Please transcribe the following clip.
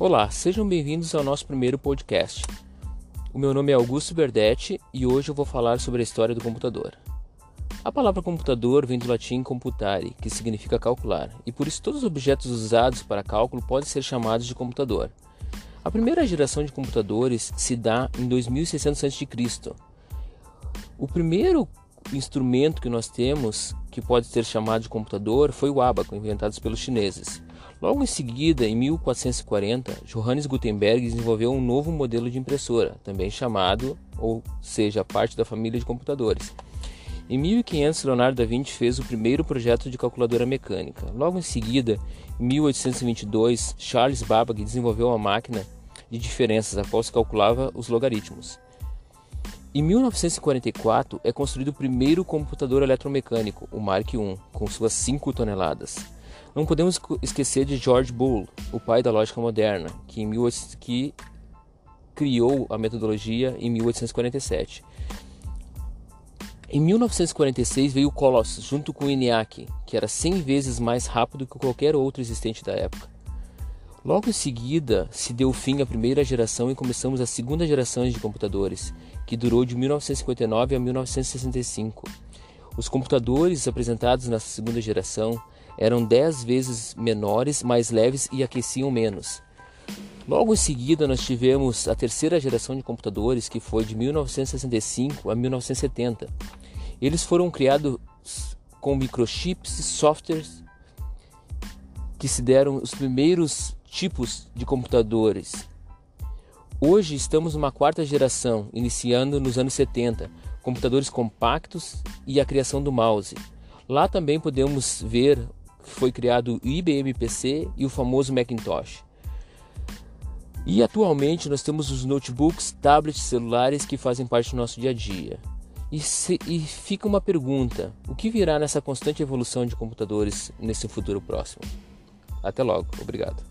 Olá, sejam bem-vindos ao nosso primeiro podcast. O meu nome é Augusto Berdetti e hoje eu vou falar sobre a história do computador. A palavra computador vem do latim computare, que significa calcular, e por isso todos os objetos usados para cálculo podem ser chamados de computador. A primeira geração de computadores se dá em 2600 a.C. O primeiro instrumento que nós temos que pode ser chamado de computador foi o ábaco, inventado pelos chineses. Logo em seguida, em 1440, Johannes Gutenberg desenvolveu um novo modelo de impressora, também chamado, ou seja, parte da família de computadores. Em 1500, Leonardo da Vinci fez o primeiro projeto de calculadora mecânica. Logo em seguida, em 1822, Charles Babbage desenvolveu uma máquina de diferenças a qual se calculava os logaritmos. Em 1944 é construído o primeiro computador eletromecânico, o Mark I, com suas 5 toneladas. Não podemos esquecer de George Boole, o pai da lógica moderna, que, em que criou a metodologia em 1847. Em 1946 veio o Colossus junto com o ENIAC, que era 100 vezes mais rápido que qualquer outro existente da época. Logo em seguida, se deu fim à primeira geração e começamos a segunda geração de computadores, que durou de 1959 a 1965. Os computadores apresentados nessa segunda geração eram 10 vezes menores, mais leves e aqueciam menos. Logo em seguida, nós tivemos a terceira geração de computadores, que foi de 1965 a 1970. Eles foram criados com microchips e softwares que se deram os primeiros tipos de computadores. Hoje estamos numa quarta geração, iniciando nos anos 70, computadores compactos e a criação do mouse. Lá também podemos ver foi criado o IBM PC e o famoso Macintosh. E atualmente nós temos os notebooks, tablets, celulares que fazem parte do nosso dia a dia. E, se, e fica uma pergunta: o que virá nessa constante evolução de computadores nesse futuro próximo? Até logo, obrigado.